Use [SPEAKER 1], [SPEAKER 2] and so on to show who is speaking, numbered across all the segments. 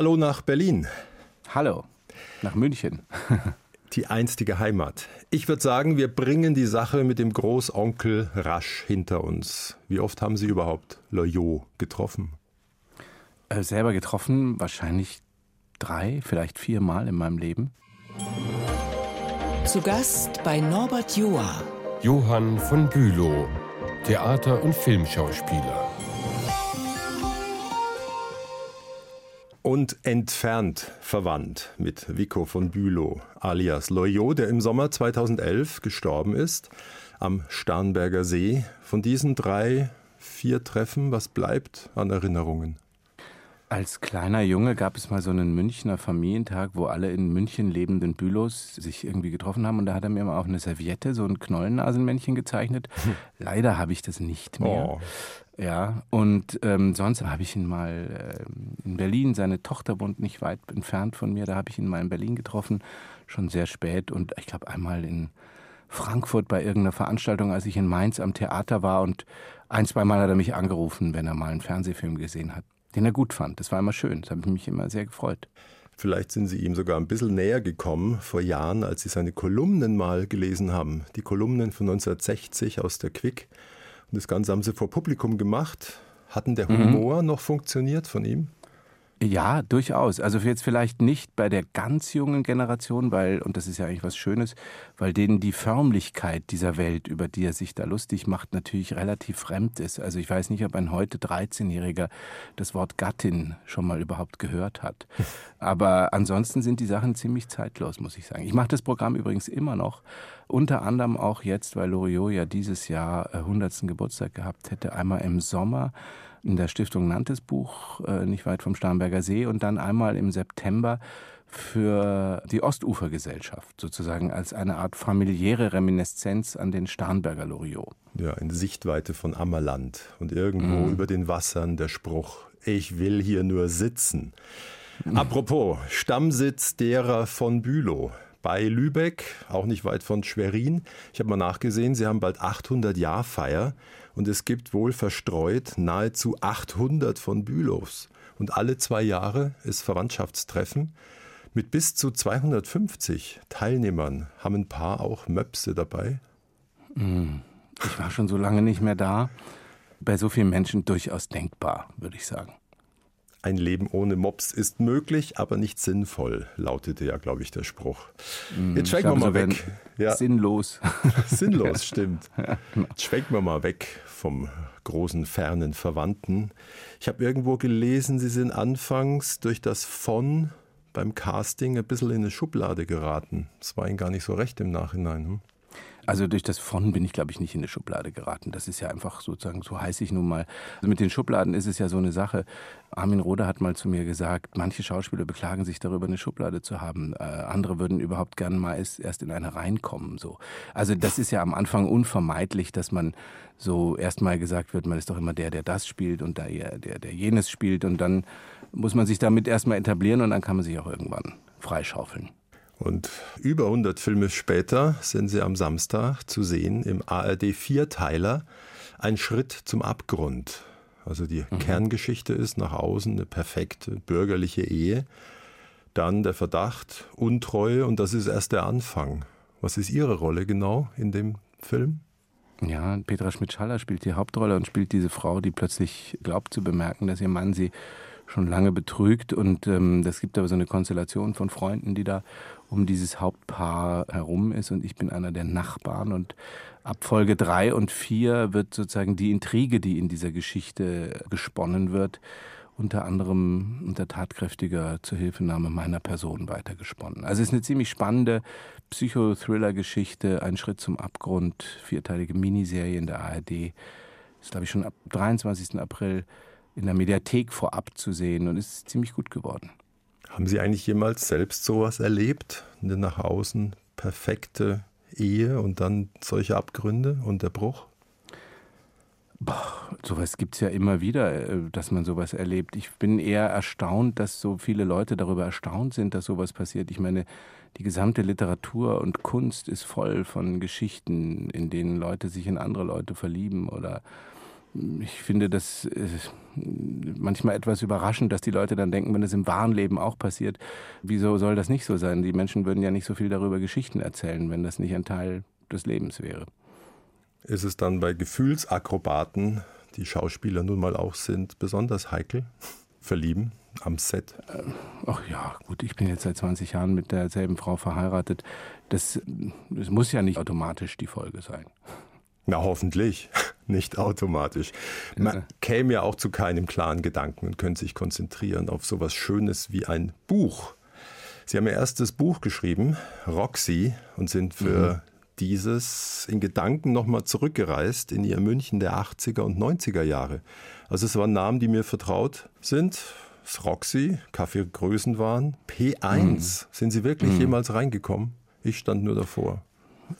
[SPEAKER 1] Hallo nach Berlin.
[SPEAKER 2] Hallo nach München.
[SPEAKER 1] die einstige Heimat. Ich würde sagen, wir bringen die Sache mit dem Großonkel rasch hinter uns. Wie oft haben Sie überhaupt Loyot getroffen?
[SPEAKER 2] Äh, selber getroffen, wahrscheinlich drei, vielleicht viermal in meinem Leben.
[SPEAKER 3] Zu Gast bei Norbert Joa.
[SPEAKER 4] Johann von Bülow, Theater- und Filmschauspieler.
[SPEAKER 1] Und entfernt verwandt mit Vico von Bülow alias Loyot, der im Sommer 2011 gestorben ist am Starnberger See. Von diesen drei, vier Treffen, was bleibt an Erinnerungen?
[SPEAKER 2] Als kleiner Junge gab es mal so einen Münchner Familientag, wo alle in München lebenden Bülows sich irgendwie getroffen haben. Und da hat er mir mal auf eine Serviette so ein Knollennasenmännchen gezeichnet. Leider habe ich das nicht mehr. Oh. Ja, und ähm, sonst habe ich ihn mal äh, in Berlin, seine Tochter wohnt nicht weit entfernt von mir, da habe ich ihn mal in Berlin getroffen, schon sehr spät. Und ich glaube einmal in Frankfurt bei irgendeiner Veranstaltung, als ich in Mainz am Theater war. Und ein, zwei Mal hat er mich angerufen, wenn er mal einen Fernsehfilm gesehen hat den er gut fand. Das war immer schön. Das habe mich immer sehr gefreut.
[SPEAKER 1] Vielleicht sind Sie ihm sogar ein bisschen näher gekommen vor Jahren, als Sie seine Kolumnen mal gelesen haben. Die Kolumnen von 1960 aus der Quick. Und das Ganze haben Sie vor Publikum gemacht. Hatten der mhm. Humor mhm. noch funktioniert von ihm?
[SPEAKER 2] Ja, durchaus. Also jetzt vielleicht nicht bei der ganz jungen Generation, weil, und das ist ja eigentlich was Schönes, weil denen die Förmlichkeit dieser Welt, über die er sich da lustig macht, natürlich relativ fremd ist. Also ich weiß nicht, ob ein heute 13-Jähriger das Wort Gattin schon mal überhaupt gehört hat. Aber ansonsten sind die Sachen ziemlich zeitlos, muss ich sagen. Ich mache das Programm übrigens immer noch. Unter anderem auch jetzt, weil Loriot ja dieses Jahr 100. Äh, Geburtstag gehabt hätte, einmal im Sommer in der Stiftung Nantes Buch, äh, nicht weit vom Starnberger See, und dann einmal im September für die Ostufergesellschaft, sozusagen als eine Art familiäre Reminiszenz an den Starnberger Loriot.
[SPEAKER 1] Ja, in Sichtweite von Ammerland und irgendwo mhm. über den Wassern der Spruch, ich will hier nur sitzen. Mhm. Apropos, Stammsitz derer von Bülow bei Lübeck, auch nicht weit von Schwerin. Ich habe mal nachgesehen, sie haben bald 800 Jahr Feier und es gibt wohl verstreut nahezu 800 von Bülows. Und alle zwei Jahre ist Verwandtschaftstreffen. Mit bis zu 250 Teilnehmern haben ein paar auch Möpse dabei.
[SPEAKER 2] Hm. Ich war schon so lange nicht mehr da. Bei so vielen Menschen durchaus denkbar, würde ich sagen.
[SPEAKER 1] Ein Leben ohne Mops ist möglich, aber nicht sinnvoll, lautete ja, glaube ich, der Spruch.
[SPEAKER 2] Mm, Jetzt schwenken wir mal weg. Ja. Sinnlos.
[SPEAKER 1] Sinnlos, stimmt. Jetzt schwenken wir mal weg vom großen, fernen Verwandten. Ich habe irgendwo gelesen, Sie sind anfangs durch das von beim Casting ein bisschen in eine Schublade geraten. Das war Ihnen gar nicht so recht im Nachhinein. Hm?
[SPEAKER 2] Also durch das von bin ich, glaube ich, nicht in eine Schublade geraten. Das ist ja einfach sozusagen, so heiß ich nun mal. Also mit den Schubladen ist es ja so eine Sache. Armin Roder hat mal zu mir gesagt, manche Schauspieler beklagen sich darüber, eine Schublade zu haben. Äh, andere würden überhaupt gerne mal erst in eine reinkommen. So. Also das ist ja am Anfang unvermeidlich, dass man so erstmal gesagt wird, man ist doch immer der, der das spielt und der, der, der jenes spielt. Und dann muss man sich damit erstmal etablieren und dann kann man sich auch irgendwann freischaufeln.
[SPEAKER 1] Und über 100 Filme später sind sie am Samstag zu sehen im ARD Vierteiler Ein Schritt zum Abgrund. Also die mhm. Kerngeschichte ist nach außen eine perfekte bürgerliche Ehe. Dann der Verdacht, Untreue und das ist erst der Anfang. Was ist Ihre Rolle genau in dem Film?
[SPEAKER 2] Ja, Petra Schmidt-Schaller spielt die Hauptrolle und spielt diese Frau, die plötzlich glaubt zu bemerken, dass ihr Mann sie schon lange betrügt. Und ähm, das gibt aber so eine Konstellation von Freunden, die da um dieses Hauptpaar herum ist. Und ich bin einer der Nachbarn. Und ab Folge drei und vier wird sozusagen die Intrige, die in dieser Geschichte gesponnen wird, unter anderem unter tatkräftiger Zuhilfenahme meiner Person weitergesponnen. Also es ist eine ziemlich spannende Psychothriller-Geschichte, ein Schritt zum Abgrund, vierteilige Miniserie in der ARD. Ist, glaube ich, schon ab 23. April in der Mediathek vorab zu sehen und ist ziemlich gut geworden.
[SPEAKER 1] Haben Sie eigentlich jemals selbst sowas erlebt? Eine nach außen perfekte Ehe und dann solche Abgründe und der Bruch?
[SPEAKER 2] Boah, sowas gibt es ja immer wieder, äh, dass man sowas erlebt. Ich bin eher erstaunt, dass so viele Leute darüber erstaunt sind, dass sowas passiert. Ich meine, die gesamte Literatur und Kunst ist voll von Geschichten, in denen Leute sich in andere Leute verlieben oder ich finde das äh, manchmal etwas überraschend, dass die Leute dann denken, wenn es im wahren Leben auch passiert, wieso soll das nicht so sein? Die Menschen würden ja nicht so viel darüber Geschichten erzählen, wenn das nicht ein Teil des Lebens wäre.
[SPEAKER 1] Ist es dann bei Gefühlsakrobaten, die Schauspieler nun mal auch sind, besonders heikel? Verlieben am Set?
[SPEAKER 2] Äh, ach ja, gut, ich bin jetzt seit 20 Jahren mit derselben Frau verheiratet. Das, das muss ja nicht automatisch die Folge sein.
[SPEAKER 1] Na, hoffentlich. Nicht automatisch. Man käme ja auch zu keinem klaren Gedanken und könnte sich konzentrieren auf so etwas Schönes wie ein Buch. Sie haben Ihr erstes Buch geschrieben, Roxy, und sind für mhm. dieses in Gedanken nochmal zurückgereist in Ihr München der 80er und 90er Jahre. Also es waren Namen, die mir vertraut sind. Roxy, Kaffee Größenwahn, P1. Mhm. Sind Sie wirklich mhm. jemals reingekommen? Ich stand nur davor.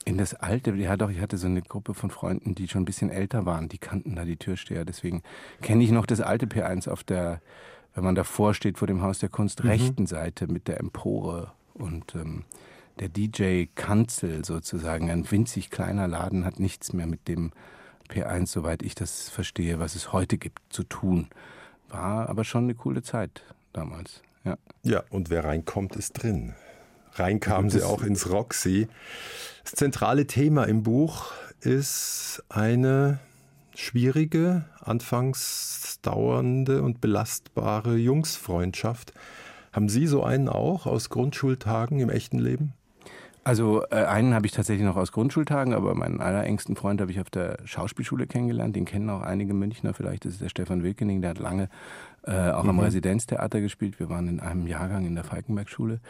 [SPEAKER 2] In das alte, ja doch, ich hatte so eine Gruppe von Freunden, die schon ein bisschen älter waren, die kannten da die Türsteher. Deswegen kenne ich noch das alte P1 auf der, wenn man davor steht vor dem Haus der Kunst, mhm. rechten Seite mit der Empore und ähm, der DJ Kanzel sozusagen, ein winzig kleiner Laden, hat nichts mehr mit dem P1, soweit ich das verstehe, was es heute gibt, zu tun. War aber schon eine coole Zeit damals. Ja,
[SPEAKER 1] ja und wer reinkommt, ist drin. Reinkamen sie auch ins Roxy. Das zentrale Thema im Buch ist eine schwierige, anfangs dauernde und belastbare Jungsfreundschaft. Haben Sie so einen auch aus Grundschultagen im echten Leben?
[SPEAKER 2] Also äh, einen habe ich tatsächlich noch aus Grundschultagen, aber meinen allerengsten Freund habe ich auf der Schauspielschule kennengelernt. Den kennen auch einige Münchner. Vielleicht ist es der Stefan Wilkening, der hat lange äh, auch mhm. am Residenztheater gespielt. Wir waren in einem Jahrgang in der Falkenbergschule.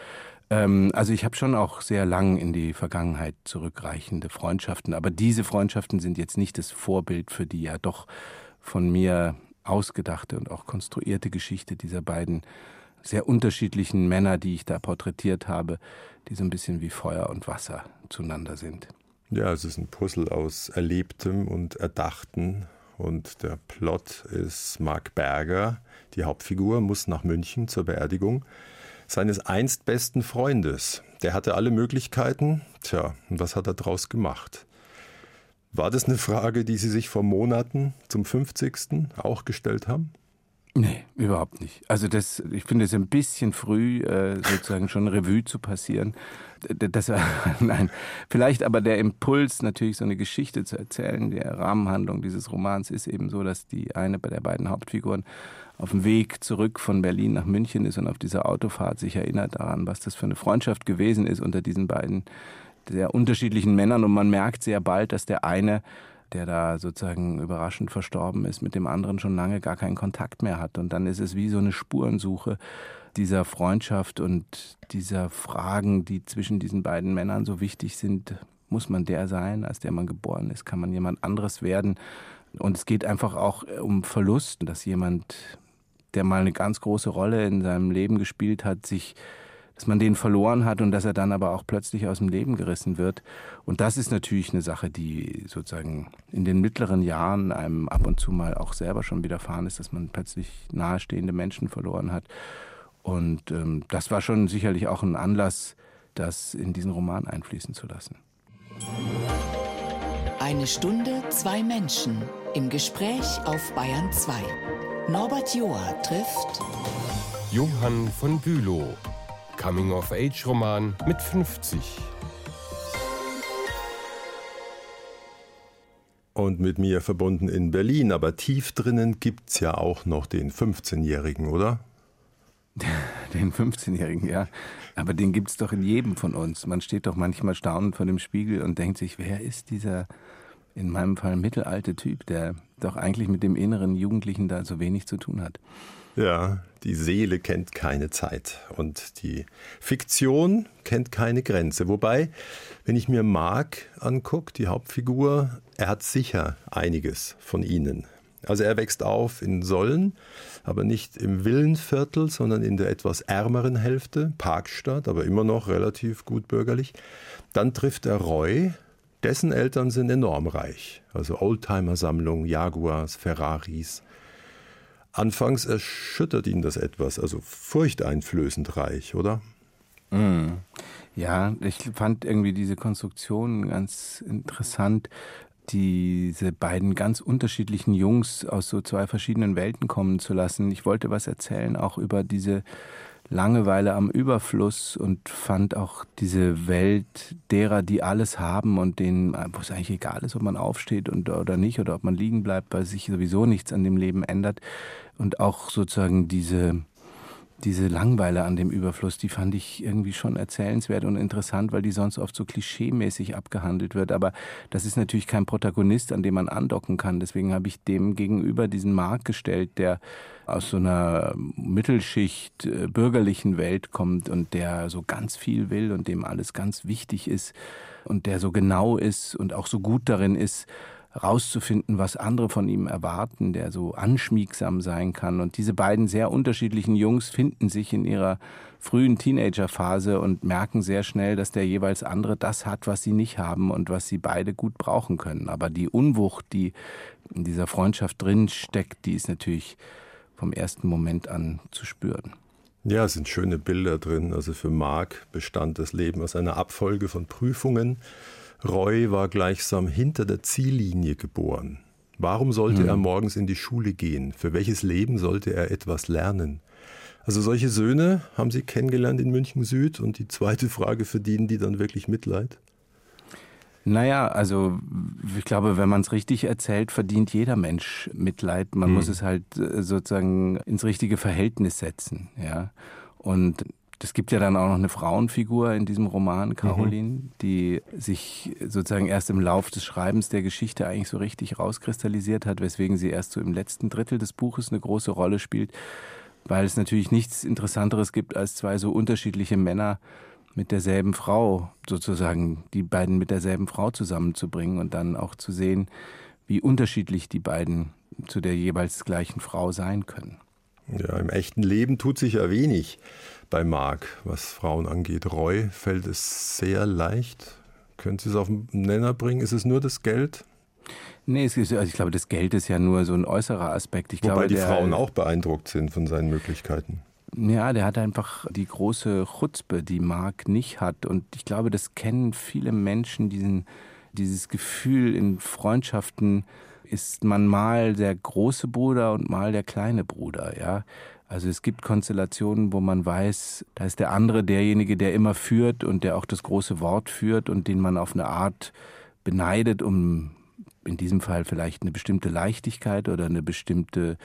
[SPEAKER 2] Ähm, also ich habe schon auch sehr lang in die Vergangenheit zurückreichende Freundschaften. Aber diese Freundschaften sind jetzt nicht das Vorbild für die ja doch von mir ausgedachte und auch konstruierte Geschichte dieser beiden sehr unterschiedlichen Männer, die ich da porträtiert habe, die so ein bisschen wie Feuer und Wasser zueinander sind.
[SPEAKER 1] Ja, es ist ein Puzzle aus Erlebtem und Erdachten. Und der Plot ist Mark Berger, die Hauptfigur, muss nach München zur Beerdigung seines einst besten Freundes. Der hatte alle Möglichkeiten. Tja, und was hat er draus gemacht? War das eine Frage, die Sie sich vor Monaten zum 50. auch gestellt haben?
[SPEAKER 2] Nee, überhaupt nicht. Also das, ich finde es ein bisschen früh, äh, sozusagen schon Revue zu passieren. Das, äh, nein, vielleicht aber der Impuls, natürlich so eine Geschichte zu erzählen. Der Rahmenhandlung dieses Romans ist eben so, dass die eine bei der beiden Hauptfiguren auf dem Weg zurück von Berlin nach München ist und auf dieser Autofahrt sich erinnert daran, was das für eine Freundschaft gewesen ist unter diesen beiden sehr unterschiedlichen Männern. Und man merkt sehr bald, dass der eine der da sozusagen überraschend verstorben ist, mit dem anderen schon lange gar keinen Kontakt mehr hat. Und dann ist es wie so eine Spurensuche dieser Freundschaft und dieser Fragen, die zwischen diesen beiden Männern so wichtig sind. Muss man der sein, als der man geboren ist? Kann man jemand anderes werden? Und es geht einfach auch um Verlust, dass jemand, der mal eine ganz große Rolle in seinem Leben gespielt hat, sich dass man den verloren hat und dass er dann aber auch plötzlich aus dem Leben gerissen wird. Und das ist natürlich eine Sache, die sozusagen in den mittleren Jahren einem ab und zu mal auch selber schon widerfahren ist, dass man plötzlich nahestehende Menschen verloren hat. Und ähm, das war schon sicherlich auch ein Anlass, das in diesen Roman einfließen zu lassen.
[SPEAKER 3] Eine Stunde, zwei Menschen im Gespräch auf Bayern 2. Norbert Joa trifft
[SPEAKER 4] Johann von Bülow Coming-of-Age-Roman mit 50.
[SPEAKER 1] Und mit mir verbunden in Berlin, aber tief drinnen gibt es ja auch noch den 15-Jährigen, oder?
[SPEAKER 2] Den 15-Jährigen, ja. Aber den gibt es doch in jedem von uns. Man steht doch manchmal staunend vor dem Spiegel und denkt sich, wer ist dieser, in meinem Fall mittelalte Typ, der doch eigentlich mit dem inneren Jugendlichen da so wenig zu tun hat.
[SPEAKER 1] Ja, die Seele kennt keine Zeit und die Fiktion kennt keine Grenze. Wobei, wenn ich mir Mark angucke, die Hauptfigur, er hat sicher einiges von ihnen. Also er wächst auf in Sollen, aber nicht im Villenviertel, sondern in der etwas ärmeren Hälfte, Parkstadt, aber immer noch relativ gut bürgerlich. Dann trifft er Roy, dessen Eltern sind enorm reich. Also Oldtimer-Sammlung, Jaguars, Ferraris. Anfangs erschüttert ihn das etwas, also furchteinflößend reich, oder?
[SPEAKER 2] Mm. Ja, ich fand irgendwie diese Konstruktion ganz interessant. diese beiden ganz unterschiedlichen Jungs aus so zwei verschiedenen Welten kommen zu lassen. Ich wollte was erzählen, auch über diese Langeweile am Überfluss und fand auch diese Welt derer, die alles haben und denen, wo es eigentlich egal ist, ob man aufsteht und, oder nicht oder ob man liegen bleibt, weil sich sowieso nichts an dem Leben ändert. Und auch sozusagen diese, diese Langweile an dem Überfluss, die fand ich irgendwie schon erzählenswert und interessant, weil die sonst oft so klischeemäßig abgehandelt wird. Aber das ist natürlich kein Protagonist, an dem man andocken kann. Deswegen habe ich dem gegenüber diesen Markt gestellt, der aus so einer Mittelschicht äh, bürgerlichen Welt kommt und der so ganz viel will und dem alles ganz wichtig ist und der so genau ist und auch so gut darin ist, rauszufinden, was andere von ihm erwarten, der so anschmiegsam sein kann. Und diese beiden sehr unterschiedlichen Jungs finden sich in ihrer frühen Teenagerphase und merken sehr schnell, dass der jeweils andere das hat, was sie nicht haben und was sie beide gut brauchen können. Aber die Unwucht, die in dieser Freundschaft drin steckt, die ist natürlich vom ersten Moment an zu spüren.
[SPEAKER 1] Ja, es sind schöne Bilder drin. Also für Marc bestand das Leben aus einer Abfolge von Prüfungen Roy war gleichsam hinter der Ziellinie geboren. Warum sollte mhm. er morgens in die Schule gehen? Für welches Leben sollte er etwas lernen? Also solche Söhne haben Sie kennengelernt in München Süd. Und die zweite Frage, verdienen die dann wirklich Mitleid?
[SPEAKER 2] Naja, also ich glaube, wenn man es richtig erzählt, verdient jeder Mensch Mitleid. Man hm. muss es halt äh, sozusagen ins richtige Verhältnis setzen. Ja. Und es gibt ja dann auch noch eine Frauenfigur in diesem Roman, Caroline, mhm. die sich sozusagen erst im Lauf des Schreibens der Geschichte eigentlich so richtig rauskristallisiert hat, weswegen sie erst so im letzten Drittel des Buches eine große Rolle spielt, weil es natürlich nichts Interessanteres gibt als zwei so unterschiedliche Männer mit derselben Frau, sozusagen die beiden mit derselben Frau zusammenzubringen und dann auch zu sehen, wie unterschiedlich die beiden zu der jeweils gleichen Frau sein können.
[SPEAKER 1] Ja, im echten Leben tut sich ja wenig bei Marc, was Frauen angeht. Roy fällt es sehr leicht. Können Sie es auf den Nenner bringen? Ist es nur das Geld?
[SPEAKER 2] Nee, ist, also ich glaube, das Geld ist ja nur so ein äußerer Aspekt. Ich
[SPEAKER 1] Wobei
[SPEAKER 2] glaube,
[SPEAKER 1] die der, Frauen auch beeindruckt sind von seinen Möglichkeiten.
[SPEAKER 2] Ja, der hat einfach die große Chutzpe, die Marc nicht hat. Und ich glaube, das kennen viele Menschen, diesen, dieses Gefühl in Freundschaften, ist man mal der große Bruder und mal der kleine Bruder, ja. Also es gibt Konstellationen, wo man weiß, da ist der andere derjenige, der immer führt und der auch das große Wort führt und den man auf eine Art beneidet, um in diesem Fall vielleicht eine bestimmte Leichtigkeit oder eine bestimmte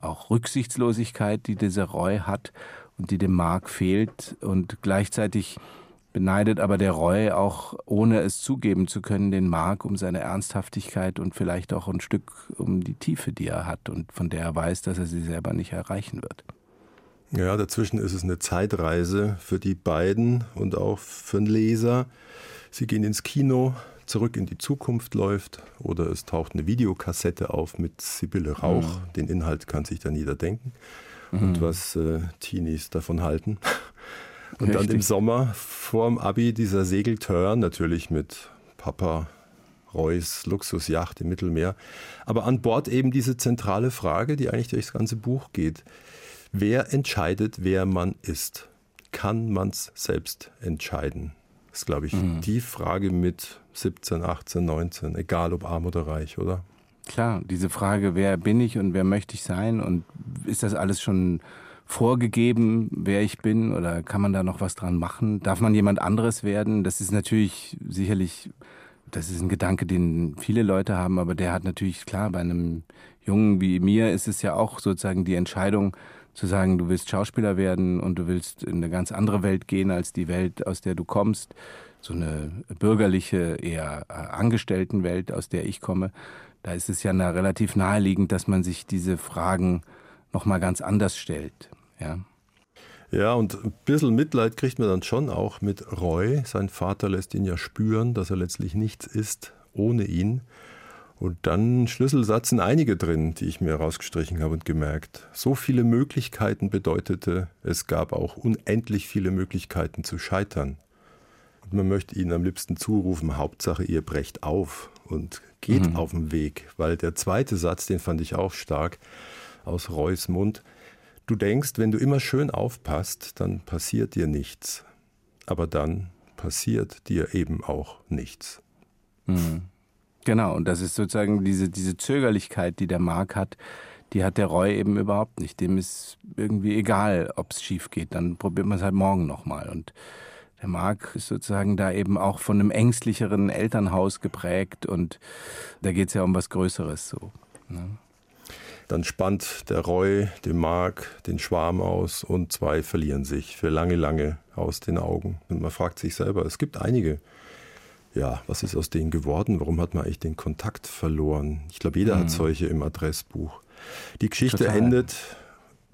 [SPEAKER 2] auch Rücksichtslosigkeit, die dieser Roy hat und die dem Mark fehlt. Und gleichzeitig beneidet aber der Roy auch, ohne es zugeben zu können, den Mark um seine Ernsthaftigkeit und vielleicht auch ein Stück um die Tiefe, die er hat und von der er weiß, dass er sie selber nicht erreichen wird.
[SPEAKER 1] Ja, dazwischen ist es eine Zeitreise für die beiden und auch für den Leser. Sie gehen ins Kino, zurück in die Zukunft läuft oder es taucht eine Videokassette auf mit Sibylle Rauch. Mhm. Den Inhalt kann sich dann jeder denken mhm. und was äh, Teenies davon halten. Und Richtig. dann im Sommer vorm Abi dieser Segeltörn, natürlich mit Papa Reus Luxusjacht im Mittelmeer. Aber an Bord eben diese zentrale Frage, die eigentlich durchs ganze Buch geht. Wer entscheidet, wer man ist? Kann man es selbst entscheiden? Das ist, glaube ich, mhm. die Frage mit 17, 18, 19, egal ob arm oder reich, oder?
[SPEAKER 2] Klar, diese Frage, wer bin ich und wer möchte ich sein und ist das alles schon vorgegeben, wer ich bin oder kann man da noch was dran machen? Darf man jemand anderes werden? Das ist natürlich sicherlich, das ist ein Gedanke, den viele Leute haben, aber der hat natürlich, klar, bei einem Jungen wie mir ist es ja auch sozusagen die Entscheidung zu sagen, du willst Schauspieler werden und du willst in eine ganz andere Welt gehen als die Welt, aus der du kommst. So eine bürgerliche, eher äh, Angestelltenwelt, aus der ich komme. Da ist es ja relativ naheliegend, dass man sich diese Fragen nochmal ganz anders stellt. Ja.
[SPEAKER 1] Ja, und ein bisschen Mitleid kriegt man dann schon auch mit Roy. Sein Vater lässt ihn ja spüren, dass er letztlich nichts ist ohne ihn. Und dann Schlüsselsatz sind einige drin, die ich mir rausgestrichen habe und gemerkt. So viele Möglichkeiten bedeutete, es gab auch unendlich viele Möglichkeiten zu scheitern. Und man möchte ihnen am liebsten zurufen, Hauptsache ihr brecht auf und geht mhm. auf den Weg. Weil der zweite Satz, den fand ich auch stark, aus Reus Mund. Du denkst, wenn du immer schön aufpasst, dann passiert dir nichts. Aber dann passiert dir eben auch nichts.
[SPEAKER 2] Mhm. Genau, und das ist sozusagen diese, diese Zögerlichkeit, die der Mark hat, die hat der Roy eben überhaupt nicht. Dem ist irgendwie egal, ob es schief geht, dann probiert man es halt morgen nochmal. Und der Mark ist sozusagen da eben auch von einem ängstlicheren Elternhaus geprägt und da geht es ja um was Größeres so. Ne?
[SPEAKER 1] Dann spannt der Roy dem Mark den Schwarm aus und zwei verlieren sich für lange, lange aus den Augen. Und man fragt sich selber, es gibt einige, ja, was ist aus denen geworden? Warum hat man eigentlich den Kontakt verloren? Ich glaube, jeder mhm. hat solche im Adressbuch. Die Geschichte Total. endet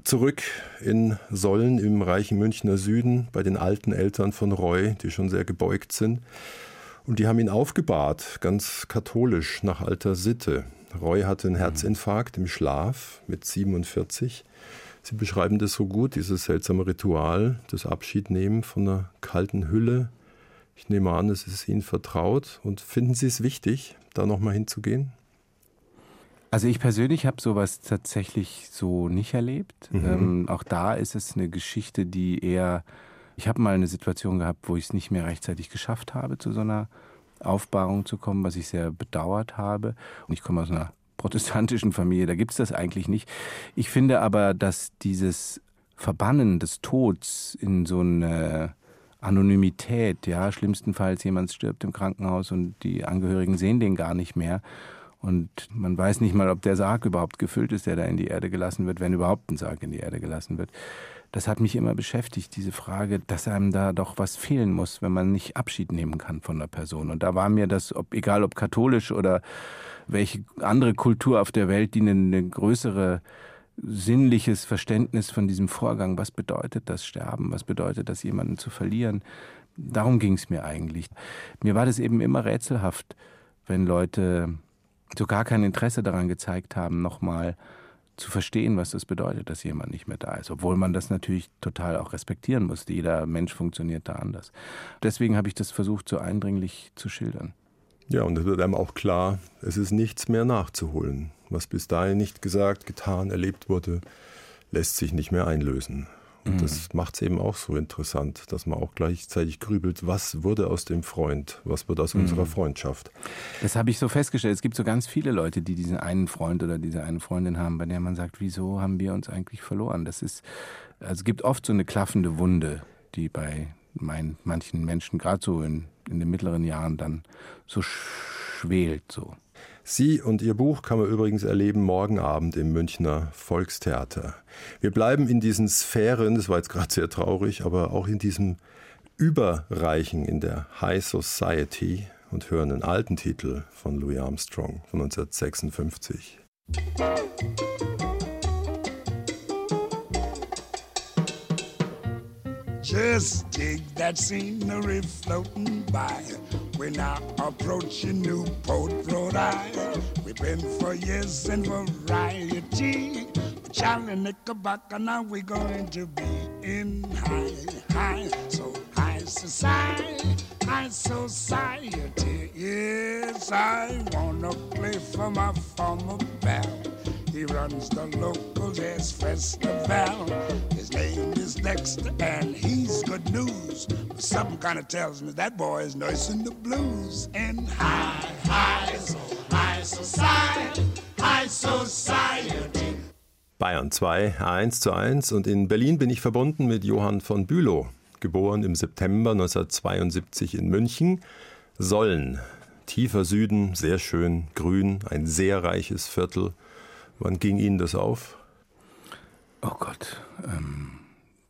[SPEAKER 1] zurück in Sollen im reichen Münchner Süden bei den alten Eltern von Roy, die schon sehr gebeugt sind. Und die haben ihn aufgebahrt, ganz katholisch, nach alter Sitte. Roy hatte einen Herzinfarkt im Schlaf mit 47. Sie beschreiben das so gut, dieses seltsame Ritual, das Abschiednehmen von einer kalten Hülle. Ich nehme an, es ist Ihnen vertraut. Und finden Sie es wichtig, da nochmal hinzugehen?
[SPEAKER 2] Also ich persönlich habe sowas tatsächlich so nicht erlebt. Mhm. Ähm, auch da ist es eine Geschichte, die eher, ich habe mal eine Situation gehabt, wo ich es nicht mehr rechtzeitig geschafft habe, zu so einer Aufbahrung zu kommen, was ich sehr bedauert habe. Und ich komme aus einer protestantischen Familie, da gibt es das eigentlich nicht. Ich finde aber, dass dieses Verbannen des Todes in so eine Anonymität, ja, schlimmstenfalls jemand stirbt im Krankenhaus und die Angehörigen sehen den gar nicht mehr und man weiß nicht mal, ob der Sarg überhaupt gefüllt ist, der da in die Erde gelassen wird, wenn überhaupt ein Sarg in die Erde gelassen wird. Das hat mich immer beschäftigt, diese Frage, dass einem da doch was fehlen muss, wenn man nicht Abschied nehmen kann von einer Person. Und da war mir das, ob, egal ob katholisch oder welche andere Kultur auf der Welt, die eine, eine größere sinnliches Verständnis von diesem Vorgang, was bedeutet das Sterben, was bedeutet das, jemanden zu verlieren. Darum ging es mir eigentlich. Mir war das eben immer rätselhaft, wenn Leute so gar kein Interesse daran gezeigt haben, nochmal zu verstehen, was das bedeutet, dass jemand nicht mehr da ist. Obwohl man das natürlich total auch respektieren muss. Jeder Mensch funktioniert da anders. Deswegen habe ich das versucht, so eindringlich zu schildern.
[SPEAKER 1] Ja, und es wird einem auch klar, es ist nichts mehr nachzuholen. Was bis dahin nicht gesagt, getan, erlebt wurde, lässt sich nicht mehr einlösen. Und mhm. das macht es eben auch so interessant, dass man auch gleichzeitig grübelt, was wurde aus dem Freund, was wird aus mhm. unserer Freundschaft.
[SPEAKER 2] Das habe ich so festgestellt. Es gibt so ganz viele Leute, die diesen einen Freund oder diese eine Freundin haben, bei der man sagt, wieso haben wir uns eigentlich verloren? Das ist, also es gibt oft so eine klaffende Wunde, die bei mein, manchen Menschen, gerade so in, in den mittleren Jahren, dann so schwelt. So.
[SPEAKER 1] Sie und Ihr Buch kann man übrigens erleben morgen Abend im Münchner Volkstheater. Wir bleiben in diesen Sphären, das war jetzt gerade sehr traurig, aber auch in diesem Überreichen in der High Society und hören einen alten Titel von Louis Armstrong von 1956. Just dig that scenery floating by. We're now approaching Newport, Rhode Island. We've been for years in variety. Charlie Knickerbocker, now we're going to be in high, high, so high society, high society. Yes, I wanna play for my former band. He runs the local jazz festival. His name is Dexter, and he's good news. But something kind of tells me that boy is nursing the blues. And high, high, so high society, high society. Bayern 2, 1 zu 1. Und in Berlin bin ich verbunden mit Johann von Bülow, geboren im September 1972 in München. Sollen, tiefer Süden, sehr schön, grün, ein sehr reiches Viertel. Wann ging Ihnen das auf?
[SPEAKER 2] Oh Gott. Ähm,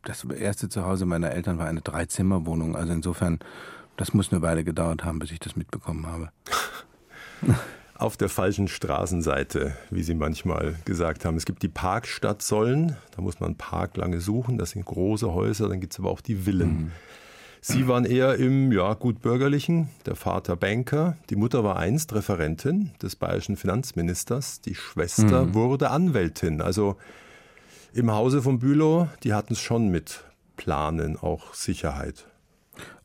[SPEAKER 2] das erste Zuhause meiner Eltern war eine Dreizimmerwohnung. Also insofern, das muss eine Weile gedauert haben, bis ich das mitbekommen habe.
[SPEAKER 1] auf der falschen Straßenseite, wie Sie manchmal gesagt haben. Es gibt die Parkstadt Sollen, da muss man Park lange suchen, das sind große Häuser, dann gibt es aber auch die Villen. Mhm. Sie waren eher im ja, gut bürgerlichen, der Vater Banker, die Mutter war einst Referentin des bayerischen Finanzministers, die Schwester mhm. wurde Anwältin. Also im Hause von Bülow, die hatten es schon mit Planen, auch Sicherheit.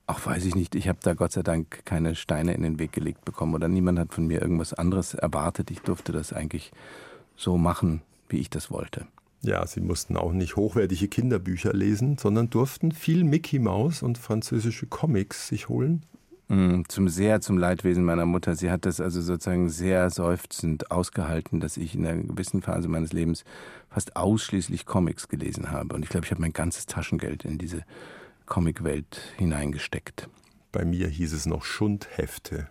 [SPEAKER 2] Ach, weiß ich nicht. Ich habe da Gott sei Dank keine Steine in den Weg gelegt bekommen oder niemand hat von mir irgendwas anderes erwartet. Ich durfte das eigentlich so machen, wie ich das wollte.
[SPEAKER 1] Ja, sie mussten auch nicht hochwertige Kinderbücher lesen, sondern durften viel Mickey Mouse und französische Comics sich holen.
[SPEAKER 2] Mm, zum sehr zum Leidwesen meiner Mutter. Sie hat das also sozusagen sehr seufzend ausgehalten, dass ich in einer gewissen Phase meines Lebens fast ausschließlich Comics gelesen habe. Und ich glaube, ich habe mein ganzes Taschengeld in diese Comicwelt hineingesteckt.
[SPEAKER 1] Bei mir hieß es noch Schundhefte.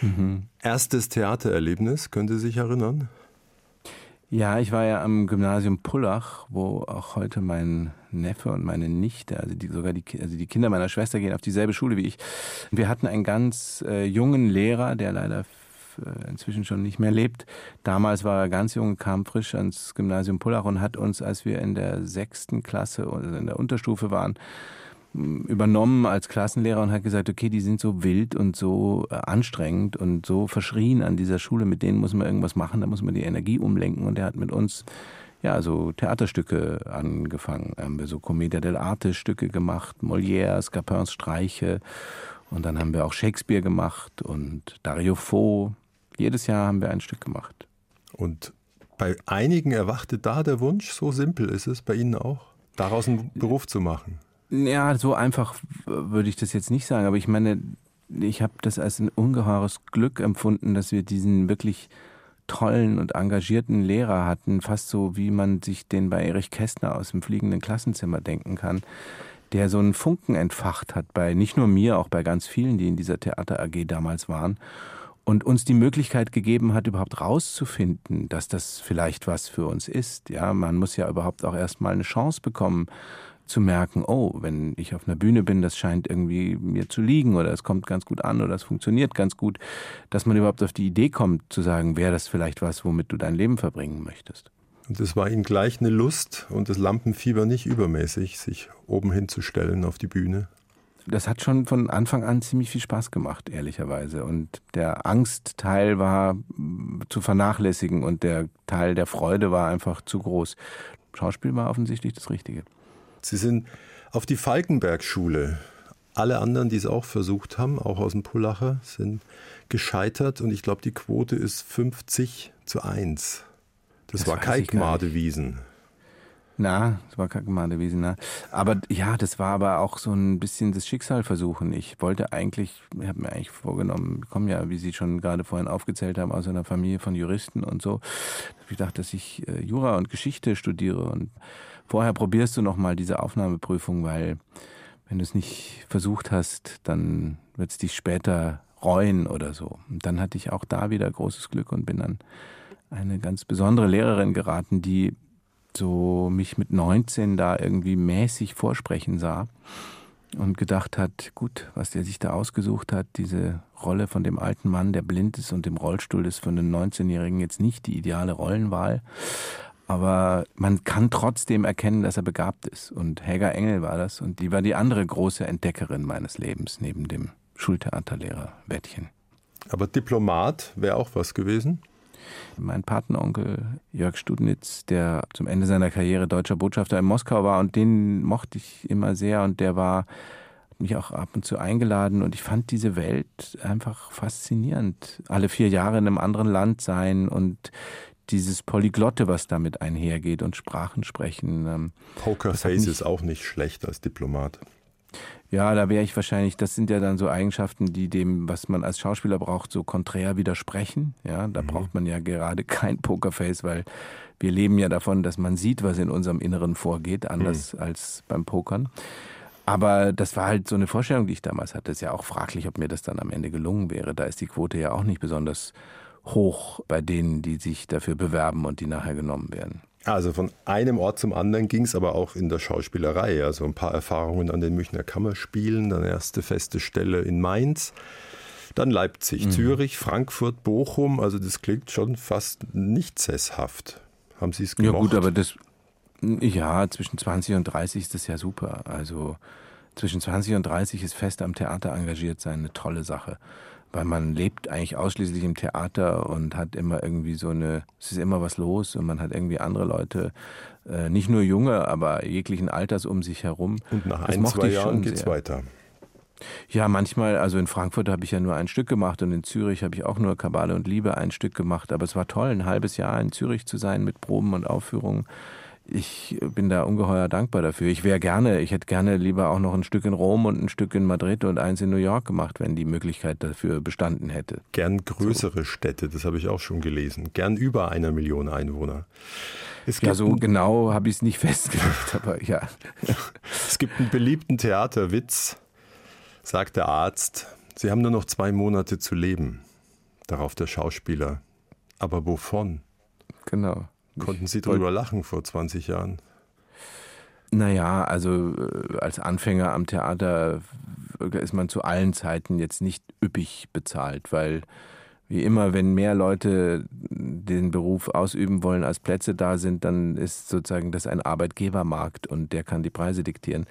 [SPEAKER 1] Mhm. Erstes Theatererlebnis, können Sie sich erinnern?
[SPEAKER 2] Ja, ich war ja am Gymnasium Pullach, wo auch heute mein Neffe und meine Nichte, also die, sogar die, also die Kinder meiner Schwester gehen auf dieselbe Schule wie ich. Wir hatten einen ganz äh, jungen Lehrer, der leider äh, inzwischen schon nicht mehr lebt. Damals war er ganz jung, kam frisch ans Gymnasium Pullach und hat uns, als wir in der sechsten Klasse oder in der Unterstufe waren, übernommen als Klassenlehrer und hat gesagt, okay, die sind so wild und so äh, anstrengend und so verschrien an dieser Schule, mit denen muss man irgendwas machen, da muss man die Energie umlenken und er hat mit uns ja, so Theaterstücke angefangen. Haben wir so Commedia dell'arte Stücke gemacht, Molière, Scapins Streiche und dann haben wir auch Shakespeare gemacht und Dario Fo. Jedes Jahr haben wir ein Stück gemacht.
[SPEAKER 1] Und bei einigen erwachte da der Wunsch, so simpel ist es bei Ihnen auch, daraus einen Beruf zu machen.
[SPEAKER 2] Ja, so einfach würde ich das jetzt nicht sagen, aber ich meine, ich habe das als ein ungeheures Glück empfunden, dass wir diesen wirklich tollen und engagierten Lehrer hatten, fast so wie man sich den bei Erich Kästner aus dem fliegenden Klassenzimmer denken kann, der so einen Funken entfacht hat bei nicht nur mir, auch bei ganz vielen, die in dieser Theater AG damals waren und uns die Möglichkeit gegeben hat, überhaupt rauszufinden, dass das vielleicht was für uns ist. Ja, man muss ja überhaupt auch erstmal eine Chance bekommen, zu merken, oh, wenn ich auf einer Bühne bin, das scheint irgendwie mir zu liegen oder es kommt ganz gut an oder es funktioniert ganz gut, dass man überhaupt auf die Idee kommt zu sagen, wäre das vielleicht was, womit du dein Leben verbringen möchtest.
[SPEAKER 1] Und es war ihm gleich eine Lust und das Lampenfieber nicht übermäßig, sich oben hinzustellen auf die Bühne.
[SPEAKER 2] Das hat schon von Anfang an ziemlich viel Spaß gemacht, ehrlicherweise. Und der Angstteil war zu vernachlässigen und der Teil der Freude war einfach zu groß. Schauspiel war offensichtlich das Richtige.
[SPEAKER 1] Sie sind auf die Falkenberg-Schule. Alle anderen, die es auch versucht haben, auch aus dem Pullacher, sind gescheitert und ich glaube, die Quote ist 50 zu 1. Das, das war Kalkmadewiesen.
[SPEAKER 2] Na, das war Kalkmadewiesen, na. Aber ja, das war aber auch so ein bisschen das Schicksal versuchen. Ich wollte eigentlich, ich habe mir eigentlich vorgenommen, ich komme ja, wie Sie schon gerade vorhin aufgezählt haben, aus einer Familie von Juristen und so. Ich dachte, dass ich äh, Jura und Geschichte studiere und vorher probierst du nochmal diese Aufnahmeprüfung, weil wenn du es nicht versucht hast, dann wird es dich später reuen oder so. Und dann hatte ich auch da wieder großes Glück und bin an eine ganz besondere Lehrerin geraten, die so mich mit 19 da irgendwie mäßig vorsprechen sah und gedacht hat, gut, was der sich da ausgesucht hat, diese Rolle von dem alten Mann, der blind ist und im Rollstuhl ist für einen 19-Jährigen jetzt nicht die ideale Rollenwahl. Aber man kann trotzdem erkennen, dass er begabt ist. Und Helga Engel war das. Und die war die andere große Entdeckerin meines Lebens, neben dem Schultheaterlehrer Wettchen.
[SPEAKER 1] Aber Diplomat wäre auch was gewesen?
[SPEAKER 2] Mein Patenonkel Jörg Studnitz, der zum Ende seiner Karriere deutscher Botschafter in Moskau war und den mochte ich immer sehr und der war mich auch ab und zu eingeladen und ich fand diese Welt einfach faszinierend. Alle vier Jahre in einem anderen Land sein und dieses Polyglotte, was damit einhergeht und Sprachen sprechen.
[SPEAKER 1] Ähm, Pokerface ist auch nicht schlecht als Diplomat.
[SPEAKER 2] Ja, da wäre ich wahrscheinlich, das sind ja dann so Eigenschaften, die dem, was man als Schauspieler braucht, so konträr widersprechen. Ja, da mhm. braucht man ja gerade kein Pokerface, weil wir leben ja davon, dass man sieht, was in unserem Inneren vorgeht, anders mhm. als beim Pokern. Aber das war halt so eine Vorstellung, die ich damals hatte. Es ist ja auch fraglich, ob mir das dann am Ende gelungen wäre. Da ist die Quote ja auch nicht besonders hoch bei denen, die sich dafür bewerben und die nachher genommen werden.
[SPEAKER 1] Also von einem Ort zum anderen ging es aber auch in der Schauspielerei. Also ein paar Erfahrungen an den Münchner Kammerspielen, dann erste feste Stelle in Mainz, dann Leipzig, mhm. Zürich, Frankfurt, Bochum. Also das klingt schon fast nicht sesshaft. Haben Sie es
[SPEAKER 2] gemocht? Ja gut, aber das, ja, zwischen 20 und 30 ist das ja super. Also zwischen 20 und 30 ist fest am Theater engagiert sein eine tolle Sache weil man lebt eigentlich ausschließlich im Theater und hat immer irgendwie so eine, es ist immer was los und man hat irgendwie andere Leute, äh, nicht nur junge, aber jeglichen Alters um sich herum.
[SPEAKER 1] Und nach das ein, zwei Jahren geht es weiter.
[SPEAKER 2] Ja, manchmal, also in Frankfurt habe ich ja nur ein Stück gemacht und in Zürich habe ich auch nur Kabale und Liebe ein Stück gemacht, aber es war toll, ein halbes Jahr in Zürich zu sein mit Proben und Aufführungen ich bin da ungeheuer dankbar dafür. Ich wäre gerne, ich hätte gerne lieber auch noch ein Stück in Rom und ein Stück in Madrid und eins in New York gemacht, wenn die Möglichkeit dafür bestanden hätte.
[SPEAKER 1] Gern größere so. Städte, das habe ich auch schon gelesen. Gern über einer Million Einwohner.
[SPEAKER 2] ja, so genau habe ich es nicht festgelegt, aber ja.
[SPEAKER 1] es gibt einen beliebten Theaterwitz, sagt der Arzt, Sie haben nur noch zwei Monate zu leben. Darauf der Schauspieler. Aber wovon?
[SPEAKER 2] Genau.
[SPEAKER 1] Konnten Sie drüber lachen vor 20 Jahren?
[SPEAKER 2] Naja, also äh, als Anfänger am Theater ist man zu allen Zeiten jetzt nicht üppig bezahlt, weil wie immer, wenn mehr Leute den Beruf ausüben wollen, als Plätze da sind, dann ist sozusagen das ein Arbeitgebermarkt und der kann die Preise diktieren.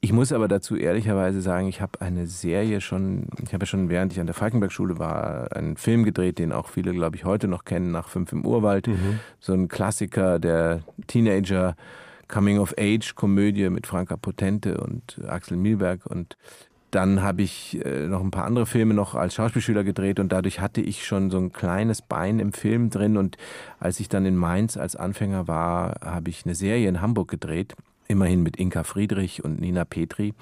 [SPEAKER 2] Ich muss aber dazu ehrlicherweise sagen, ich habe eine Serie schon, ich habe ja schon während ich an der Falkenberg-Schule war, einen Film gedreht, den auch viele, glaube ich, heute noch kennen, nach Fünf im Urwald. Mhm. So ein Klassiker der Teenager. Coming-of-Age-Komödie mit Franka Potente und Axel Milberg und dann habe ich äh, noch ein paar andere Filme noch als Schauspielschüler gedreht und dadurch hatte ich schon so ein kleines Bein im Film drin. Und als ich dann in Mainz als Anfänger war, habe ich eine Serie in Hamburg gedreht. Immerhin mit Inka Friedrich und Nina Petri,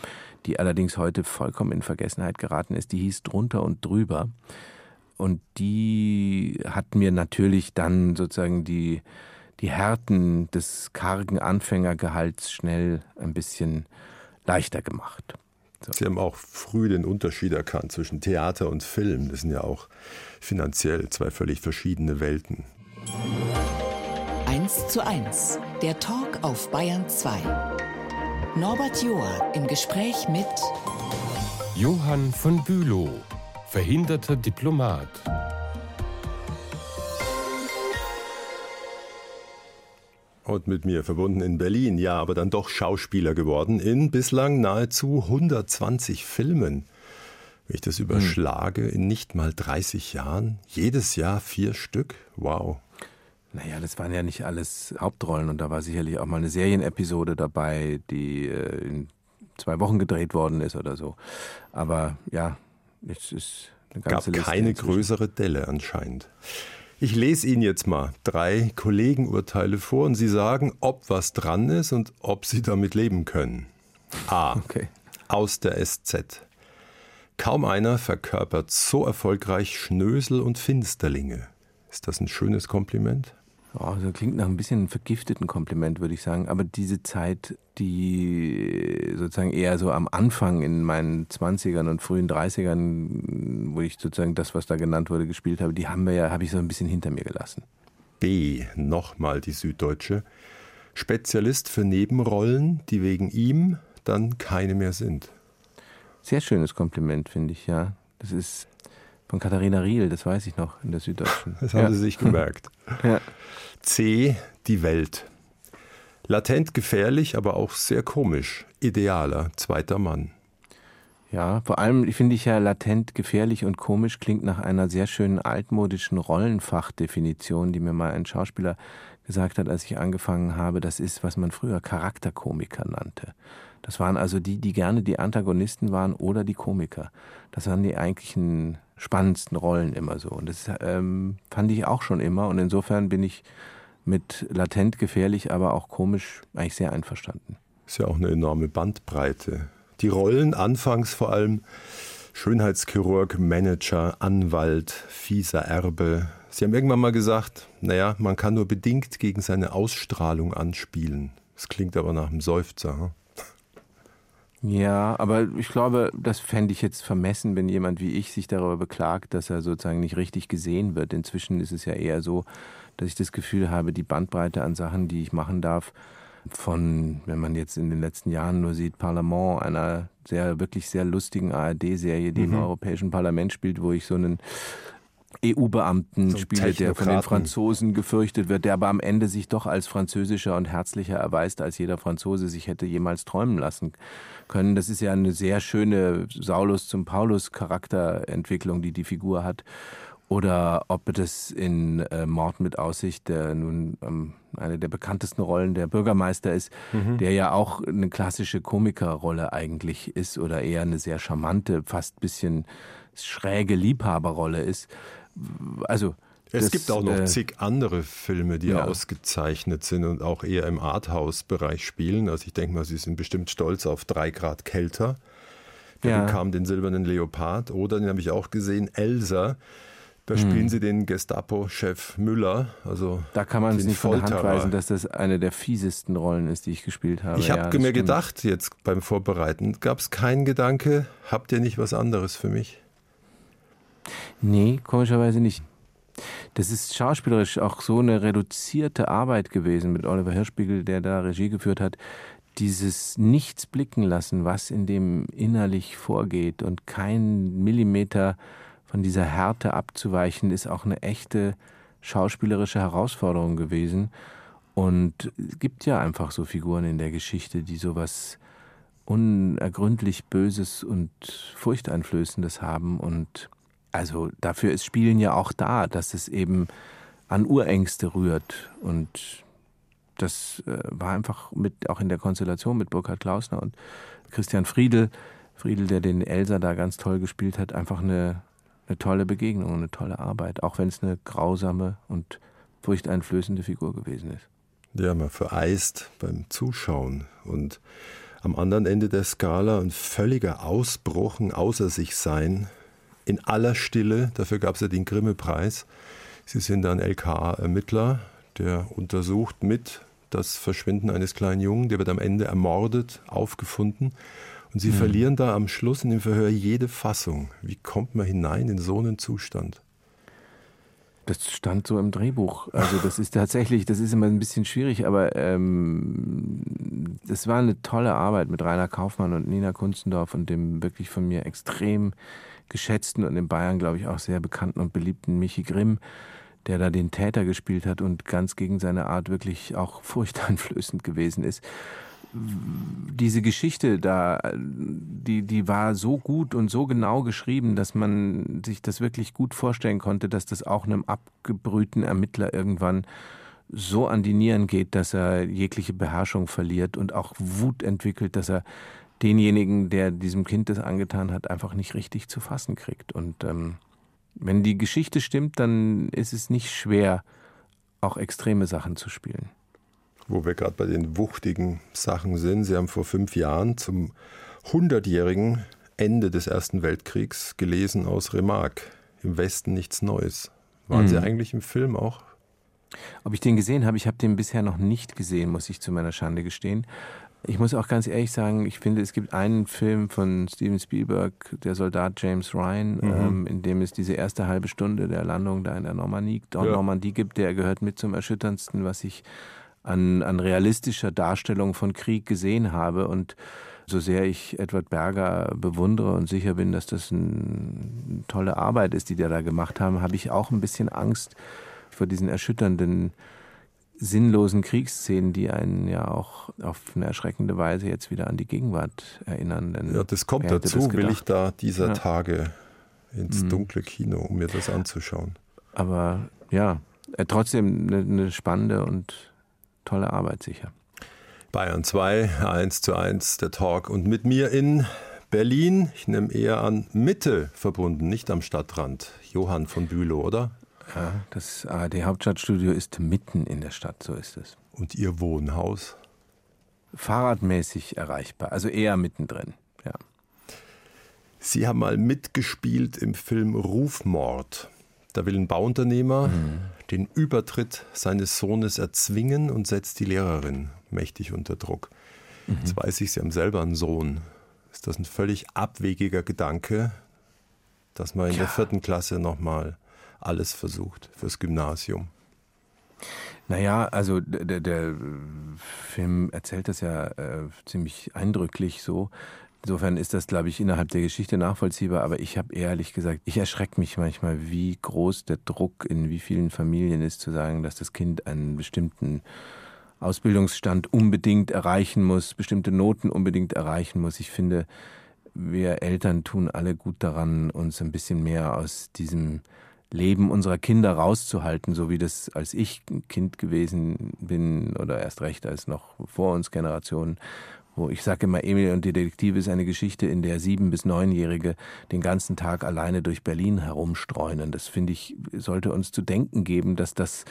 [SPEAKER 2] die allerdings heute vollkommen in Vergessenheit geraten ist. Die hieß Drunter und Drüber. Und die hat mir natürlich dann sozusagen die, die Härten des kargen Anfängergehalts schnell ein bisschen leichter gemacht.
[SPEAKER 1] Sie haben auch früh den Unterschied erkannt zwischen Theater und Film. Das sind ja auch finanziell zwei völlig verschiedene Welten.
[SPEAKER 3] 1 zu 1, der Talk auf Bayern 2. Norbert Joa im Gespräch mit
[SPEAKER 4] Johann von Bülow, verhinderter Diplomat.
[SPEAKER 1] Und mit mir verbunden in Berlin, ja, aber dann doch Schauspieler geworden in bislang nahezu 120 Filmen. Wenn ich das hm. überschlage, in nicht mal 30 Jahren, jedes Jahr vier Stück, wow.
[SPEAKER 2] Naja, das waren ja nicht alles Hauptrollen und da war sicherlich auch mal eine Serienepisode dabei, die äh, in zwei Wochen gedreht worden ist oder so. Aber ja, es ist
[SPEAKER 1] eine ganze Gab Liste keine inzwischen. größere Delle anscheinend. Ich lese Ihnen jetzt mal drei Kollegenurteile vor und Sie sagen, ob was dran ist und ob Sie damit leben können. A. Okay. Aus der SZ. Kaum einer verkörpert so erfolgreich Schnösel und Finsterlinge. Ist das ein schönes Kompliment?
[SPEAKER 2] Oh, das klingt nach ein bisschen vergifteten Kompliment, würde ich sagen. Aber diese Zeit, die sozusagen eher so am Anfang in meinen 20ern und frühen 30ern, wo ich sozusagen das, was da genannt wurde, gespielt habe, die haben wir ja, habe ich so ein bisschen hinter mir gelassen.
[SPEAKER 1] B, nochmal die Süddeutsche. Spezialist für Nebenrollen, die wegen ihm dann keine mehr sind.
[SPEAKER 2] Sehr schönes Kompliment, finde ich, ja. Das ist von Katharina Riel, das weiß ich noch in der Süddeutschen.
[SPEAKER 1] Das haben ja. Sie sich gemerkt. ja. C. Die Welt. Latent gefährlich, aber auch sehr komisch. Idealer zweiter Mann.
[SPEAKER 2] Ja, vor allem finde ich ja latent gefährlich und komisch klingt nach einer sehr schönen altmodischen Rollenfachdefinition, die mir mal ein Schauspieler gesagt hat, als ich angefangen habe. Das ist, was man früher Charakterkomiker nannte. Das waren also die, die gerne die Antagonisten waren oder die Komiker. Das waren die eigentlichen spannendsten Rollen immer so. Und das ähm, fand ich auch schon immer. Und insofern bin ich mit latent gefährlich, aber auch komisch eigentlich sehr einverstanden.
[SPEAKER 1] Ist ja auch eine enorme Bandbreite. Die Rollen anfangs vor allem Schönheitschirurg, Manager, Anwalt, fieser Erbe. Sie haben irgendwann mal gesagt, naja, man kann nur bedingt gegen seine Ausstrahlung anspielen. Das klingt aber nach einem Seufzer. Hm?
[SPEAKER 2] Ja, aber ich glaube, das fände ich jetzt vermessen, wenn jemand wie ich sich darüber beklagt, dass er sozusagen nicht richtig gesehen wird. Inzwischen ist es ja eher so, dass ich das Gefühl habe, die Bandbreite an Sachen, die ich machen darf, von, wenn man jetzt in den letzten Jahren nur sieht, Parlament, einer sehr, wirklich sehr lustigen ARD-Serie, die mhm. im Europäischen Parlament spielt, wo ich so einen EU-Beamten so spiele, der von den Franzosen gefürchtet wird, der aber am Ende sich doch als französischer und herzlicher erweist, als jeder Franzose sich hätte jemals träumen lassen können. Das ist ja eine sehr schöne Saulus zum Paulus Charakterentwicklung, die die Figur hat. Oder ob das in äh, Mord mit Aussicht, der nun ähm, eine der bekanntesten Rollen der Bürgermeister ist, mhm. der ja auch eine klassische Komikerrolle eigentlich ist oder eher eine sehr charmante, fast bisschen schräge Liebhaberrolle ist. Also
[SPEAKER 1] Es das, gibt auch noch äh, zig andere Filme, die ja. ausgezeichnet sind und auch eher im Arthouse-Bereich spielen. Also ich denke mal, Sie sind bestimmt stolz auf drei Grad kälter. Der ja. bekam den silbernen Leopard. Oder, den habe ich auch gesehen, Elsa. Da spielen hm. sie den Gestapo-Chef Müller. Also
[SPEAKER 2] da kann man es nicht Folterer. von der Hand weisen, dass das eine der fiesesten Rollen ist, die ich gespielt habe.
[SPEAKER 1] Ich habe ja, mir stimmt. gedacht, jetzt beim Vorbereiten, gab es keinen Gedanke, habt ihr nicht was anderes für mich?
[SPEAKER 2] Nee, komischerweise nicht. Das ist schauspielerisch auch so eine reduzierte Arbeit gewesen mit Oliver Hirschspiegel, der da Regie geführt hat. Dieses Nichts blicken lassen, was in dem innerlich vorgeht und kein Millimeter von dieser Härte abzuweichen, ist auch eine echte schauspielerische Herausforderung gewesen. Und es gibt ja einfach so Figuren in der Geschichte, die sowas unergründlich Böses und Furchteinflößendes haben. Und also dafür ist Spielen ja auch da, dass es eben an Urängste rührt. Und das äh, war einfach mit, auch in der Konstellation mit Burkhard Klausner und Christian Friedel, Friedel, der den Elsa da ganz toll gespielt hat, einfach eine eine tolle Begegnung, eine tolle Arbeit, auch wenn es eine grausame und furchteinflößende Figur gewesen ist.
[SPEAKER 1] Ja, man vereist beim Zuschauen und am anderen Ende der Skala ein völliger Ausbruch, ein Außer sich sein, in aller Stille, dafür gab es ja den Grimme-Preis. Sie sind ein LKA-Ermittler, der untersucht mit das Verschwinden eines kleinen Jungen, der wird am Ende ermordet, aufgefunden. Und sie mhm. verlieren da am Schluss in dem Verhör jede Fassung. Wie kommt man hinein in so einen Zustand?
[SPEAKER 2] Das stand so im Drehbuch. Also das ist tatsächlich, das ist immer ein bisschen schwierig, aber ähm, das war eine tolle Arbeit mit Rainer Kaufmann und Nina Kunzendorf und dem wirklich von mir extrem geschätzten und in Bayern, glaube ich, auch sehr bekannten und beliebten Michi Grimm, der da den Täter gespielt hat und ganz gegen seine Art wirklich auch furchteinflößend gewesen ist diese Geschichte da, die, die war so gut und so genau geschrieben, dass man sich das wirklich gut vorstellen konnte, dass das auch einem abgebrühten Ermittler irgendwann so an die Nieren geht, dass er jegliche Beherrschung verliert und auch Wut entwickelt, dass er denjenigen, der diesem Kind das angetan hat, einfach nicht richtig zu fassen kriegt. Und ähm, wenn die Geschichte stimmt, dann ist es nicht schwer, auch extreme Sachen zu spielen
[SPEAKER 1] wo wir gerade bei den wuchtigen Sachen sind. Sie haben vor fünf Jahren zum 100-jährigen Ende des Ersten Weltkriegs gelesen aus Remarque. Im Westen nichts Neues. Waren mhm. Sie eigentlich im Film auch?
[SPEAKER 2] Ob ich den gesehen habe, ich habe den bisher noch nicht gesehen, muss ich zu meiner Schande gestehen. Ich muss auch ganz ehrlich sagen, ich finde, es gibt einen Film von Steven Spielberg, der Soldat James Ryan, mhm. ähm, in dem es diese erste halbe Stunde der Landung da in der Normandie, ja. Normandie gibt, der gehört mit zum erschütterndsten, was ich an, an realistischer Darstellung von Krieg gesehen habe. Und so sehr ich Edward Berger bewundere und sicher bin, dass das eine tolle Arbeit ist, die die da gemacht haben, habe ich auch ein bisschen Angst vor diesen erschütternden, sinnlosen Kriegsszenen, die einen ja auch auf eine erschreckende Weise jetzt wieder an die Gegenwart erinnern.
[SPEAKER 1] Denn ja, das kommt dazu, das will ich da dieser ja. Tage ins mhm. dunkle Kino, um mir das anzuschauen.
[SPEAKER 2] Aber ja, äh, trotzdem eine, eine spannende und tolle Arbeit sicher.
[SPEAKER 1] Bayern 2, 1 zu 1, der Talk. Und mit mir in Berlin, ich nehme eher an Mitte verbunden, nicht am Stadtrand. Johann von Bülow, oder?
[SPEAKER 2] Ja, das ARD-Hauptstadtstudio ist mitten in der Stadt, so ist es.
[SPEAKER 1] Und Ihr Wohnhaus?
[SPEAKER 2] Fahrradmäßig erreichbar, also eher mittendrin, ja.
[SPEAKER 1] Sie haben mal mitgespielt im Film Rufmord. Da will ein Bauunternehmer mhm. Den Übertritt seines Sohnes erzwingen und setzt die Lehrerin mächtig unter Druck. Mhm. Jetzt weiß ich, Sie haben selber einen Sohn. Ist das ein völlig abwegiger Gedanke, dass man in ja. der vierten Klasse nochmal alles versucht fürs Gymnasium?
[SPEAKER 2] Naja, also der, der Film erzählt das ja äh, ziemlich eindrücklich so. Insofern ist das, glaube ich, innerhalb der Geschichte nachvollziehbar. Aber ich habe ehrlich gesagt, ich erschrecke mich manchmal, wie groß der Druck in wie vielen Familien ist, zu sagen, dass das Kind einen bestimmten Ausbildungsstand unbedingt erreichen muss, bestimmte Noten unbedingt erreichen muss. Ich finde, wir Eltern tun alle gut daran, uns ein bisschen mehr aus diesem Leben unserer Kinder rauszuhalten, so wie das als ich Kind gewesen bin oder erst recht als noch vor uns Generationen wo ich sage immer, Emil und die Detektive ist eine Geschichte, in der sieben- bis neunjährige den ganzen Tag alleine durch Berlin herumstreunen. Das finde ich, sollte uns zu denken geben, dass das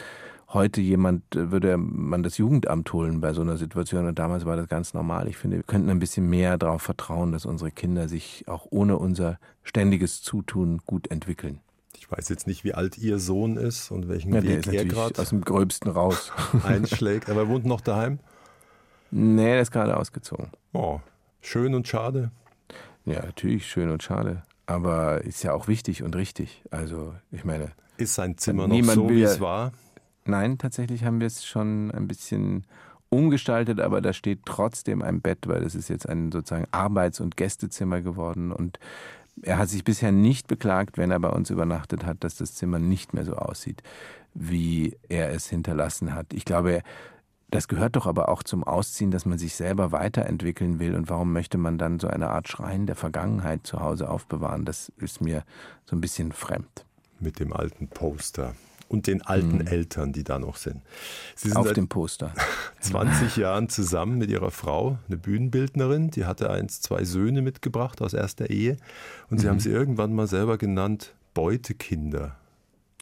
[SPEAKER 2] heute jemand, würde man das Jugendamt holen bei so einer Situation und damals war das ganz normal. Ich finde, wir könnten ein bisschen mehr darauf vertrauen, dass unsere Kinder sich auch ohne unser ständiges Zutun gut entwickeln.
[SPEAKER 1] Ich weiß jetzt nicht, wie alt Ihr Sohn ist und welchen
[SPEAKER 2] ja,
[SPEAKER 1] Weg er gerade
[SPEAKER 2] aus dem Gröbsten raus
[SPEAKER 1] einschlägt. Aber er wohnt noch daheim?
[SPEAKER 2] Nee, er ist gerade ausgezogen.
[SPEAKER 1] Oh, schön und schade.
[SPEAKER 2] Ja, natürlich schön und schade. Aber ist ja auch wichtig und richtig. Also, ich meine.
[SPEAKER 1] Ist sein Zimmer noch so, wie es war?
[SPEAKER 2] Nein, tatsächlich haben wir es schon ein bisschen umgestaltet, aber da steht trotzdem ein Bett, weil es ist jetzt ein sozusagen Arbeits- und Gästezimmer geworden und er hat sich bisher nicht beklagt, wenn er bei uns übernachtet hat, dass das Zimmer nicht mehr so aussieht, wie er es hinterlassen hat. Ich glaube, das gehört doch aber auch zum Ausziehen, dass man sich selber weiterentwickeln will. Und warum möchte man dann so eine Art Schrein der Vergangenheit zu Hause aufbewahren? Das ist mir so ein bisschen fremd.
[SPEAKER 1] Mit dem alten Poster und den alten mhm. Eltern, die da noch sind.
[SPEAKER 2] Sie sind Auf dem Poster.
[SPEAKER 1] 20 Jahren zusammen mit ihrer Frau, eine Bühnenbildnerin, die hatte eins, zwei Söhne mitgebracht aus erster Ehe und sie mhm. haben sie irgendwann mal selber genannt Beutekinder.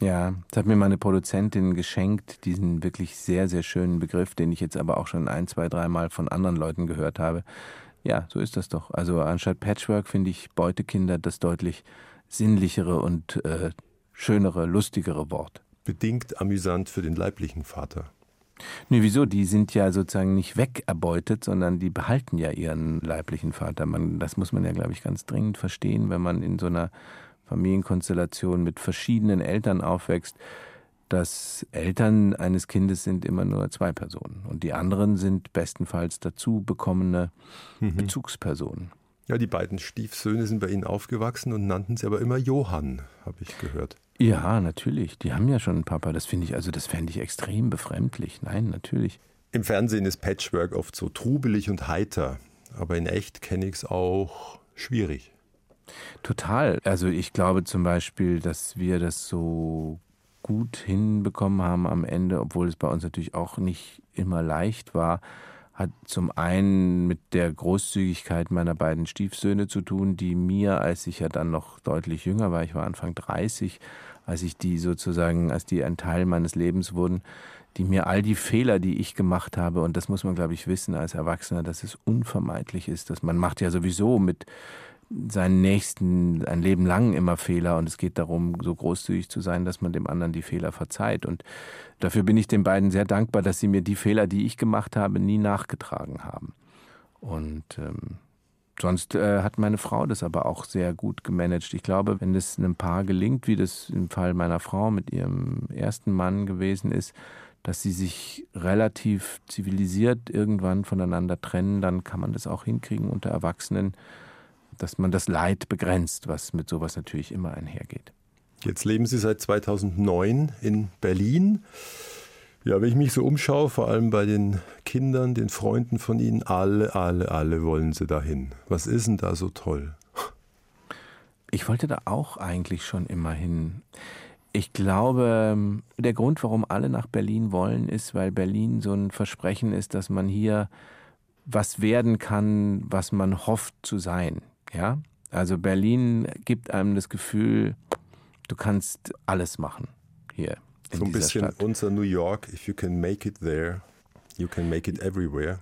[SPEAKER 2] Ja, das hat mir meine Produzentin geschenkt, diesen wirklich sehr, sehr schönen Begriff, den ich jetzt aber auch schon ein, zwei, dreimal von anderen Leuten gehört habe. Ja, so ist das doch. Also anstatt Patchwork finde ich Beutekinder das deutlich sinnlichere und äh, schönere, lustigere Wort.
[SPEAKER 1] Bedingt amüsant für den leiblichen Vater.
[SPEAKER 2] Nee, wieso? Die sind ja sozusagen nicht wegerbeutet, sondern die behalten ja ihren leiblichen Vater. Man, das muss man ja, glaube ich, ganz dringend verstehen, wenn man in so einer Familienkonstellation mit verschiedenen Eltern aufwächst, dass Eltern eines Kindes sind immer nur zwei Personen und die anderen sind bestenfalls dazu bekommene mhm. Bezugspersonen.
[SPEAKER 1] Ja, die beiden Stiefsöhne sind bei Ihnen aufgewachsen und nannten sie aber immer Johann, habe ich gehört.
[SPEAKER 2] Ja, natürlich. Die haben ja schon einen Papa. Das finde ich, also das fände ich extrem befremdlich. Nein, natürlich.
[SPEAKER 1] Im Fernsehen ist Patchwork oft so trubelig und heiter, aber in echt kenne ich es auch schwierig.
[SPEAKER 2] Total. Also ich glaube zum Beispiel, dass wir das so gut hinbekommen haben am Ende, obwohl es bei uns natürlich auch nicht immer leicht war, hat zum einen mit der Großzügigkeit meiner beiden Stiefsöhne zu tun, die mir, als ich ja dann noch deutlich jünger war, ich war Anfang 30, als ich die sozusagen, als die ein Teil meines Lebens wurden, die mir all die Fehler, die ich gemacht habe, und das muss man, glaube ich, wissen als Erwachsener, dass es unvermeidlich ist, dass man macht ja sowieso mit seinen Nächsten ein Leben lang immer Fehler und es geht darum, so großzügig zu sein, dass man dem anderen die Fehler verzeiht. Und dafür bin ich den beiden sehr dankbar, dass sie mir die Fehler, die ich gemacht habe, nie nachgetragen haben. Und ähm, sonst äh, hat meine Frau das aber auch sehr gut gemanagt. Ich glaube, wenn es einem Paar gelingt, wie das im Fall meiner Frau mit ihrem ersten Mann gewesen ist, dass sie sich relativ zivilisiert irgendwann voneinander trennen, dann kann man das auch hinkriegen unter Erwachsenen dass man das Leid begrenzt, was mit sowas natürlich immer einhergeht.
[SPEAKER 1] Jetzt leben Sie seit 2009 in Berlin. Ja, wenn ich mich so umschaue, vor allem bei den Kindern, den Freunden von Ihnen, alle, alle, alle wollen Sie dahin. Was ist denn da so toll?
[SPEAKER 2] Ich wollte da auch eigentlich schon immer hin. Ich glaube, der Grund, warum alle nach Berlin wollen, ist, weil Berlin so ein Versprechen ist, dass man hier was werden kann, was man hofft zu sein. Ja, also Berlin gibt einem das Gefühl, du kannst alles machen hier.
[SPEAKER 1] so ein bisschen Stadt. unser New York, if you can make it there, you can make it everywhere.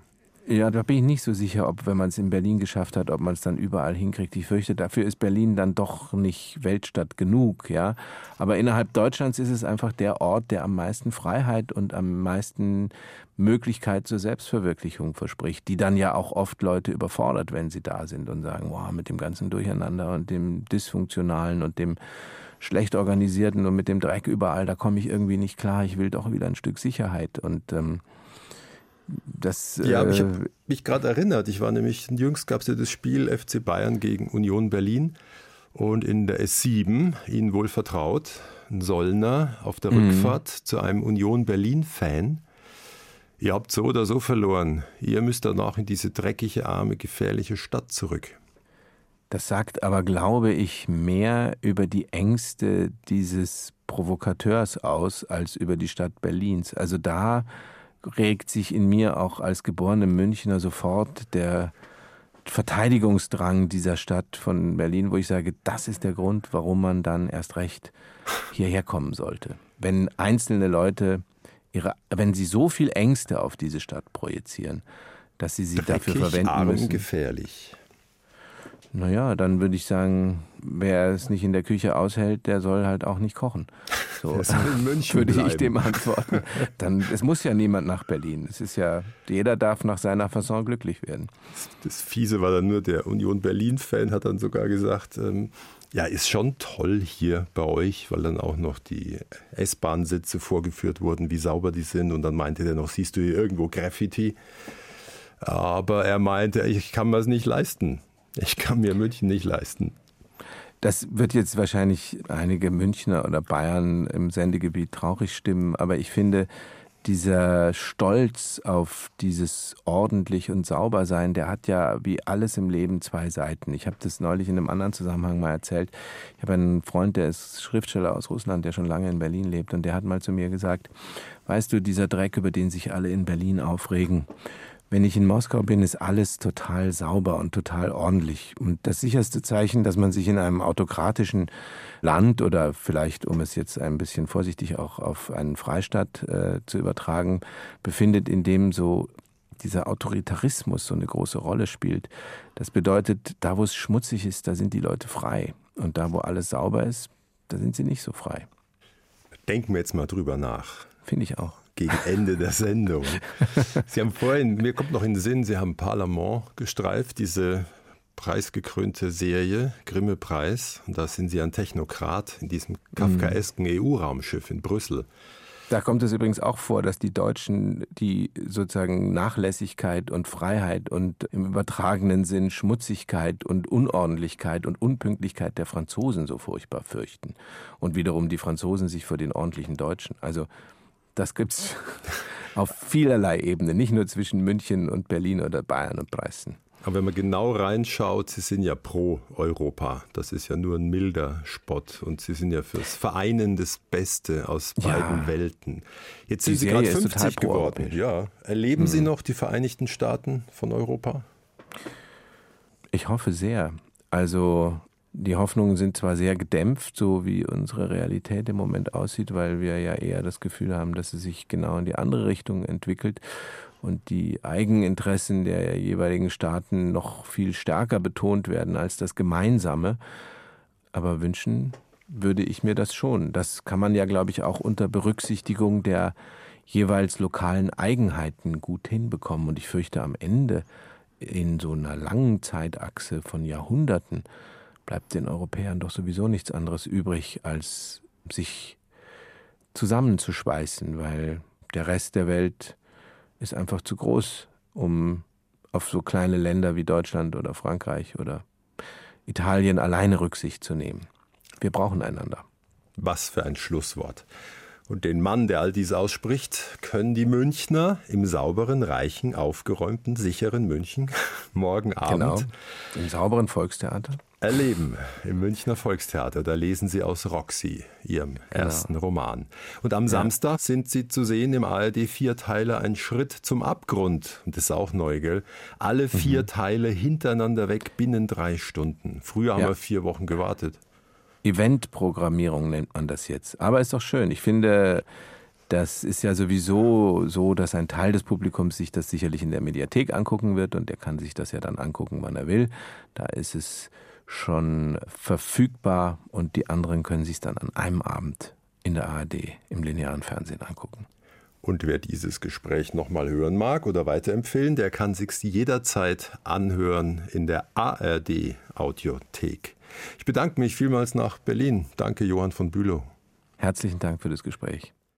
[SPEAKER 2] Ja, da bin ich nicht so sicher, ob, wenn man es in Berlin geschafft hat, ob man es dann überall hinkriegt. Ich fürchte, dafür ist Berlin dann doch nicht Weltstadt genug, ja. Aber innerhalb Deutschlands ist es einfach der Ort, der am meisten Freiheit und am meisten Möglichkeit zur Selbstverwirklichung verspricht, die dann ja auch oft Leute überfordert, wenn sie da sind und sagen, wow, mit dem ganzen Durcheinander und dem Dysfunktionalen und dem schlecht organisierten und mit dem Dreck überall, da komme ich irgendwie nicht klar. Ich will doch wieder ein Stück Sicherheit und ähm, das,
[SPEAKER 1] ja, äh, ich habe mich gerade erinnert. Ich war nämlich, jüngst gab es ja das Spiel FC Bayern gegen Union Berlin. Und in der S7, Ihnen wohl vertraut, ein Sollner auf der mhm. Rückfahrt zu einem Union Berlin-Fan. Ihr habt so oder so verloren. Ihr müsst danach in diese dreckige, arme, gefährliche Stadt zurück.
[SPEAKER 2] Das sagt aber, glaube ich, mehr über die Ängste dieses Provokateurs aus als über die Stadt Berlins. Also da regt sich in mir auch als geborenem Münchner sofort der Verteidigungsdrang dieser Stadt von Berlin, wo ich sage, das ist der Grund, warum man dann erst recht hierher kommen sollte. Wenn einzelne Leute ihre, wenn sie so viel Ängste auf diese Stadt projizieren, dass sie sie Dreckig, dafür verwenden arm, müssen.
[SPEAKER 1] gefährlich.
[SPEAKER 2] Naja, dann würde ich sagen, wer es nicht in der Küche aushält, der soll halt auch nicht kochen. So würde bleiben. ich dem antworten. Dann, es muss ja niemand nach Berlin. Es ist ja, jeder darf nach seiner Fasson glücklich werden.
[SPEAKER 1] Das, das Fiese war dann nur der Union Berlin-Fan, hat dann sogar gesagt, ähm, ja, ist schon toll hier bei euch, weil dann auch noch die S-Bahn-Sitze vorgeführt wurden, wie sauber die sind. Und dann meinte der noch, siehst du hier irgendwo Graffiti? Aber er meinte, ich kann mir es nicht leisten. Ich kann mir München nicht leisten.
[SPEAKER 2] Das wird jetzt wahrscheinlich einige Münchner oder Bayern im Sendegebiet traurig stimmen, aber ich finde, dieser Stolz auf dieses ordentlich und sauber sein, der hat ja wie alles im Leben zwei Seiten. Ich habe das neulich in einem anderen Zusammenhang mal erzählt. Ich habe einen Freund, der ist Schriftsteller aus Russland, der schon lange in Berlin lebt und der hat mal zu mir gesagt, weißt du, dieser Dreck, über den sich alle in Berlin aufregen, wenn ich in Moskau bin, ist alles total sauber und total ordentlich. Und das sicherste Zeichen, dass man sich in einem autokratischen Land oder vielleicht, um es jetzt ein bisschen vorsichtig auch auf einen Freistaat äh, zu übertragen, befindet, in dem so dieser Autoritarismus so eine große Rolle spielt. Das bedeutet, da wo es schmutzig ist, da sind die Leute frei. Und da wo alles sauber ist, da sind sie nicht so frei.
[SPEAKER 1] Denken wir jetzt mal drüber nach.
[SPEAKER 2] Finde ich auch
[SPEAKER 1] gegen Ende der Sendung. Sie haben vorhin, mir kommt noch in den Sinn, Sie haben Parlament gestreift, diese preisgekrönte Serie, Grimme-Preis. Und da sind Sie ein Technokrat in diesem kafkaesken mhm. EU-Raumschiff in Brüssel.
[SPEAKER 2] Da kommt es übrigens auch vor, dass die Deutschen die sozusagen Nachlässigkeit und Freiheit und im übertragenen Sinn Schmutzigkeit und Unordentlichkeit und Unpünktlichkeit der Franzosen so furchtbar fürchten. Und wiederum die Franzosen sich vor den ordentlichen Deutschen. Also das gibt es auf vielerlei Ebene, nicht nur zwischen München und Berlin oder Bayern und Dresden.
[SPEAKER 1] Aber wenn man genau reinschaut, Sie sind ja pro Europa. Das ist ja nur ein milder Spott. Und Sie sind ja fürs Vereinen das Beste aus beiden ja. Welten. Jetzt sind Sie gerade 50 geworden. Ja. Erleben hm. Sie noch die Vereinigten Staaten von Europa?
[SPEAKER 2] Ich hoffe sehr. Also die Hoffnungen sind zwar sehr gedämpft, so wie unsere Realität im Moment aussieht, weil wir ja eher das Gefühl haben, dass sie sich genau in die andere Richtung entwickelt und die Eigeninteressen der jeweiligen Staaten noch viel stärker betont werden als das Gemeinsame. Aber wünschen würde ich mir das schon. Das kann man ja, glaube ich, auch unter Berücksichtigung der jeweils lokalen Eigenheiten gut hinbekommen. Und ich fürchte, am Ende in so einer langen Zeitachse von Jahrhunderten bleibt den Europäern doch sowieso nichts anderes übrig, als sich zusammenzuschweißen, weil der Rest der Welt ist einfach zu groß, um auf so kleine Länder wie Deutschland oder Frankreich oder Italien alleine Rücksicht zu nehmen. Wir brauchen einander.
[SPEAKER 1] Was für ein Schlusswort. Und den Mann, der all dies ausspricht, können die Münchner im sauberen, reichen, aufgeräumten, sicheren München morgen Abend genau.
[SPEAKER 2] im sauberen Volkstheater
[SPEAKER 1] erleben im Münchner Volkstheater. Da lesen Sie aus Roxy, Ihrem genau. ersten Roman. Und am. Samstag sind Sie zu sehen im ARD Vierteiler Ein Schritt zum Abgrund. Und das ist auch neu, gell? Alle vier mhm. Teile hintereinander weg binnen drei Stunden. Früher haben ja. wir vier Wochen gewartet.
[SPEAKER 2] Eventprogrammierung nennt man das jetzt. Aber ist doch schön. Ich finde, das ist ja sowieso so, dass ein Teil des Publikums sich das sicherlich in der Mediathek angucken wird und der kann sich das ja dann angucken, wann er will. Da ist es schon verfügbar und die anderen können sich dann an einem Abend in der ARD im linearen Fernsehen angucken.
[SPEAKER 1] Und wer dieses Gespräch nochmal hören mag oder weiterempfehlen, der kann sich jederzeit anhören in der ARD Audiothek. Ich bedanke mich vielmals nach Berlin. Danke, Johann von Bülow.
[SPEAKER 2] Herzlichen Dank für das Gespräch.